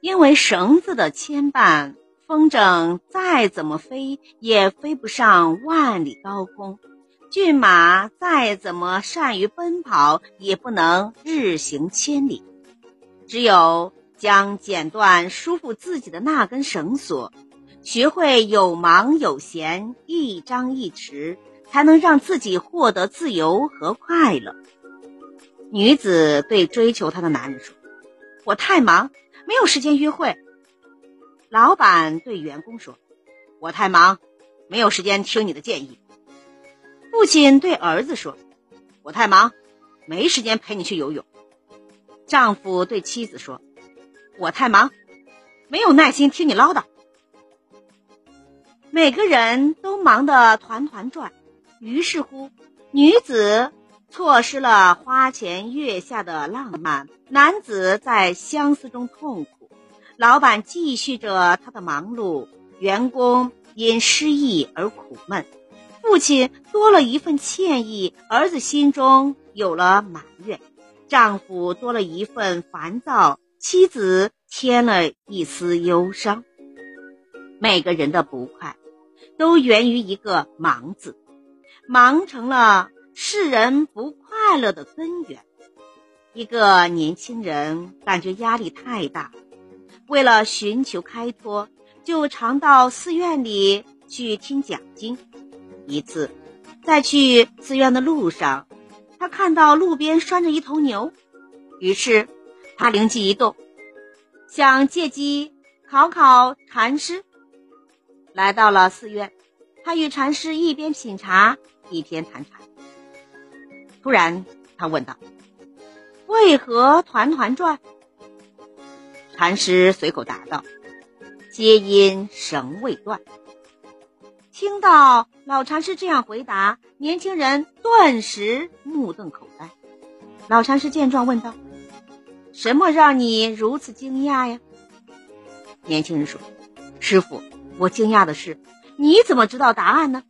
因为绳子的牵绊，风筝再怎么飞也飞不上万里高空；骏马再怎么善于奔跑，也不能日行千里。只有将剪断束缚自己的那根绳索，学会有忙有闲，一张一弛，才能让自己获得自由和快乐。女子对追求她的男人说：“我太忙。”没有时间约会。老板对员工说：“我太忙，没有时间听你的建议。”父亲对儿子说：“我太忙，没时间陪你去游泳。”丈夫对妻子说：“我太忙，没有耐心听你唠叨。”每个人都忙得团团转，于是乎，女子。错失了花前月下的浪漫，男子在相思中痛苦，老板继续着他的忙碌，员工因失意而苦闷，父亲多了一份歉意，儿子心中有了埋怨，丈夫多了一份烦躁，妻子添了一丝忧伤。每个人的不快，都源于一个“忙”字，忙成了。世人不快乐的根源。一个年轻人感觉压力太大，为了寻求开脱，就常到寺院里去听讲经。一次，在去寺院的路上，他看到路边拴着一头牛，于是他灵机一动，想借机考考禅师。来到了寺院，他与禅师一边品茶，一边谈禅。突然，他问道：“为何团团转？”禅师随口答道：“皆因绳未断。”听到老禅师这样回答，年轻人顿时目瞪口呆。老禅师见状问道：“什么让你如此惊讶呀？”年轻人说：“师傅，我惊讶的是，你怎么知道答案呢？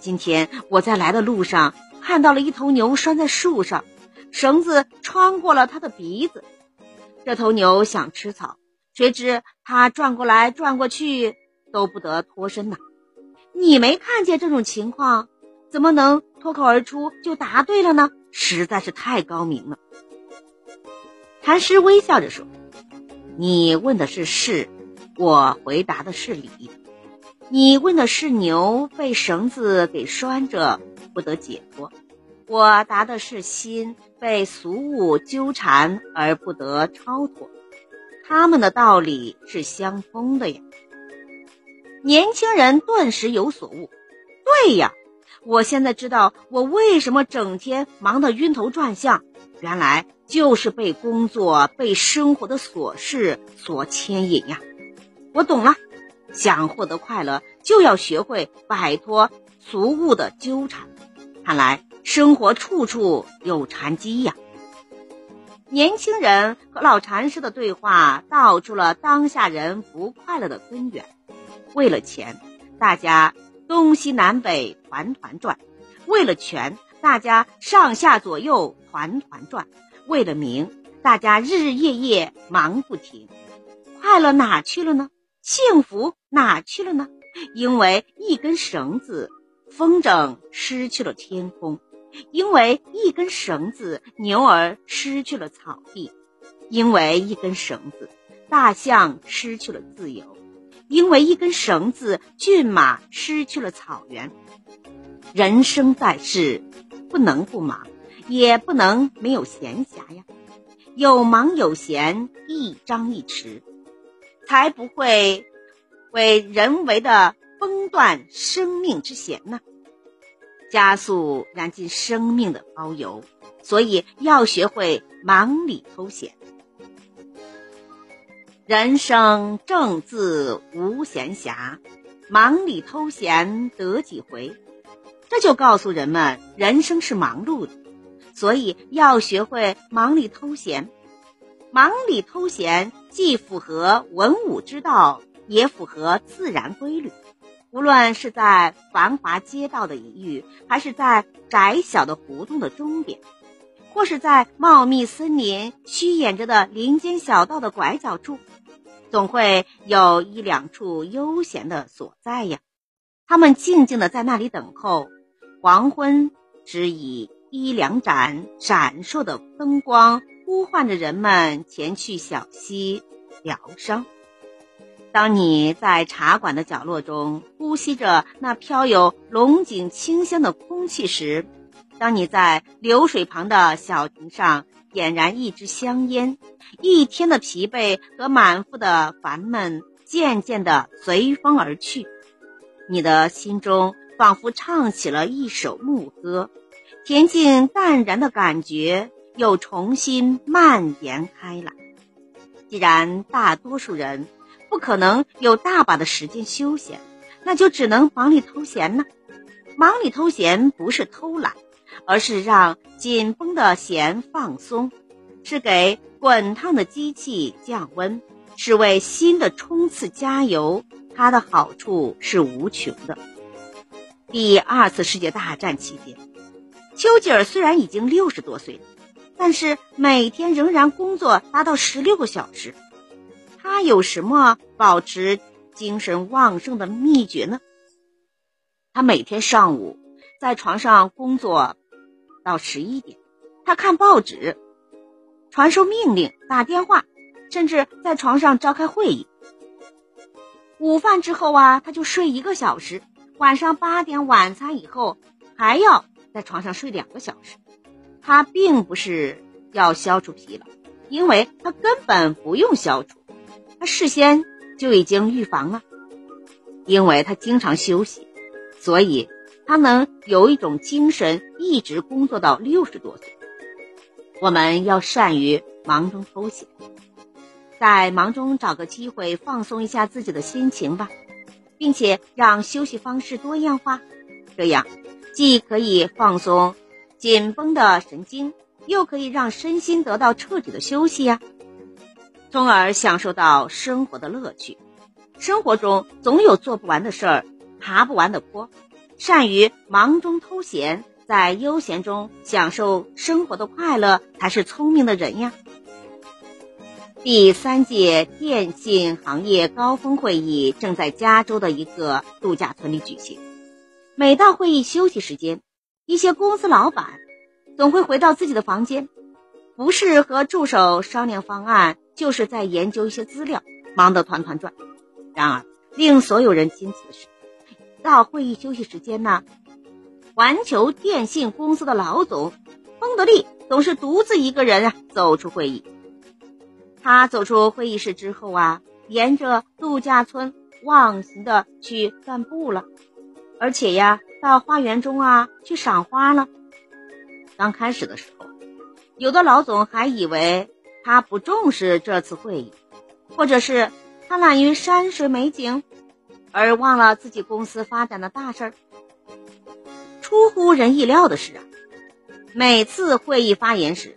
今天我在来的路上。”看到了一头牛拴在树上，绳子穿过了它的鼻子。这头牛想吃草，谁知它转过来转过去都不得脱身呐。你没看见这种情况，怎么能脱口而出就答对了呢？实在是太高明了。禅师微笑着说：“你问的是事，我回答的是理。你问的是牛被绳子给拴着。”不得解脱，我答的是心被俗物纠缠而不得超脱，他们的道理是相通的呀。年轻人顿时有所悟，对呀，我现在知道我为什么整天忙得晕头转向，原来就是被工作、被生活的琐事所牵引呀。我懂了，想获得快乐，就要学会摆脱俗物的纠缠。看来生活处处有禅机呀。年轻人和老禅师的对话道出了当下人不快乐的根源。为了钱，大家东西南北团团转；为了权，大家上下左右团团转；为了名，大家日日夜夜忙不停。快乐哪去了呢？幸福哪去了呢？因为一根绳子。风筝失去了天空，因为一根绳子；牛儿失去了草地，因为一根绳子；大象失去了自由，因为一根绳子；骏马失去了草原。人生在世，不能不忙，也不能没有闲暇呀。有忙有闲，一张一弛，才不会为人为的。崩断生命之弦呢，加速燃尽生命的包邮，所以要学会忙里偷闲。人生正自无闲暇，忙里偷闲得几回？这就告诉人们，人生是忙碌的，所以要学会忙里偷闲。忙里偷闲既符合文武之道，也符合自然规律。无论是在繁华街道的一隅，还是在窄小的胡同的终点，或是在茂密森林、虚掩着的林间小道的拐角处，总会有一两处悠闲的所在呀。他们静静的在那里等候，黄昏只以一两盏闪烁的灯光呼唤着人们前去小溪疗伤。当你在茶馆的角落中呼吸着那飘有龙井清香的空气时，当你在流水旁的小亭上点燃一支香烟，一天的疲惫和满腹的烦闷渐渐地随风而去，你的心中仿佛唱起了一首牧歌，恬静淡然的感觉又重新蔓延开来。既然大多数人不可能有大把的时间休闲，那就只能忙里偷闲呢。忙里偷闲不是偷懒。而是让紧绷的弦放松，是给滚烫的机器降温，是为新的冲刺加油。它的好处是无穷的。第二次世界大战期间，丘吉尔虽然已经六十多岁了，但是每天仍然工作达到十六个小时。他有什么保持精神旺盛的秘诀呢？他每天上午在床上工作。到十一点，他看报纸、传授命令、打电话，甚至在床上召开会议。午饭之后啊，他就睡一个小时。晚上八点晚餐以后，还要在床上睡两个小时。他并不是要消除疲劳，因为他根本不用消除，事先就已经预防了。因为他经常休息，所以。他能有一种精神，一直工作到六十多岁。我们要善于忙中偷闲，在忙中找个机会放松一下自己的心情吧，并且让休息方式多样化，这样既可以放松紧绷的神经，又可以让身心得到彻底的休息呀，从而享受到生活的乐趣。生活中总有做不完的事儿，爬不完的坡。善于忙中偷闲，在悠闲中享受生活的快乐，才是聪明的人呀。第三届电信行业高峰会议正在加州的一个度假村里举行。每到会议休息时间，一些公司老板总会回到自己的房间，不是和助手商量方案，就是在研究一些资料，忙得团团转。然而，令所有人惊奇的是。到会议休息时间呢，环球电信公司的老总亨德利总是独自一个人啊走出会议。他走出会议室之后啊，沿着度假村忘形的去散步了，而且呀，到花园中啊去赏花了。刚开始的时候，有的老总还以为他不重视这次会议，或者是他懒于山水美景。而忘了自己公司发展的大事儿。出乎人意料的是啊，每次会议发言时，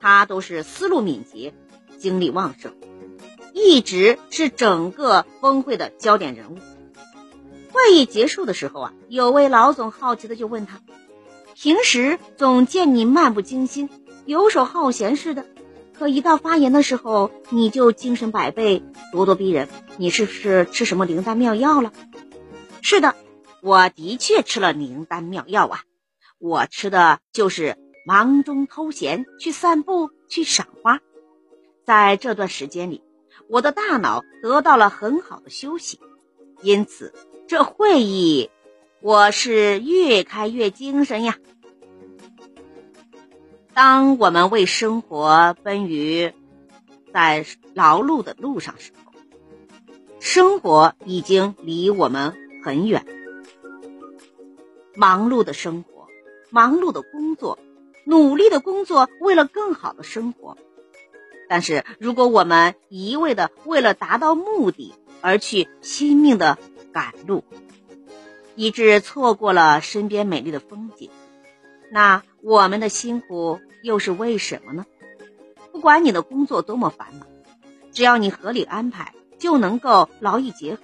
他都是思路敏捷、精力旺盛，一直是整个峰会的焦点人物。会议结束的时候啊，有位老总好奇的就问他：“平时总见你漫不经心、游手好闲似的。”可一到发言的时候，你就精神百倍、咄咄逼人。你是不是吃什么灵丹妙药了？是的，我的确吃了灵丹妙药啊！我吃的就是忙中偷闲，去散步，去赏花。在这段时间里，我的大脑得到了很好的休息，因此这会议我是越开越精神呀。当我们为生活奔于在劳碌的路上时候，生活已经离我们很远。忙碌的生活，忙碌的工作，努力的工作，为了更好的生活。但是，如果我们一味的为了达到目的而去拼命的赶路，以致错过了身边美丽的风景，那我们的辛苦。又是为什么呢？不管你的工作多么繁忙，只要你合理安排，就能够劳逸结合，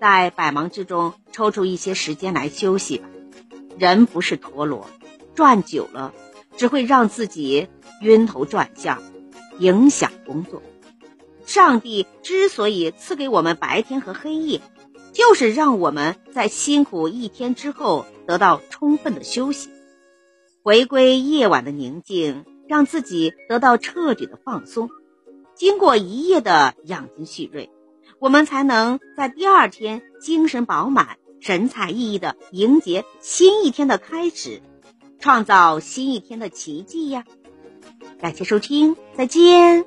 在百忙之中抽出一些时间来休息吧。人不是陀螺，转久了只会让自己晕头转向，影响工作。上帝之所以赐给我们白天和黑夜，就是让我们在辛苦一天之后得到充分的休息，回归夜晚的宁静，让自己得到彻底的放松。经过一夜的养精蓄锐，我们才能在第二天精神饱满、神采奕奕的迎接新一天的开始，创造新一天的奇迹呀！感谢收听，再见。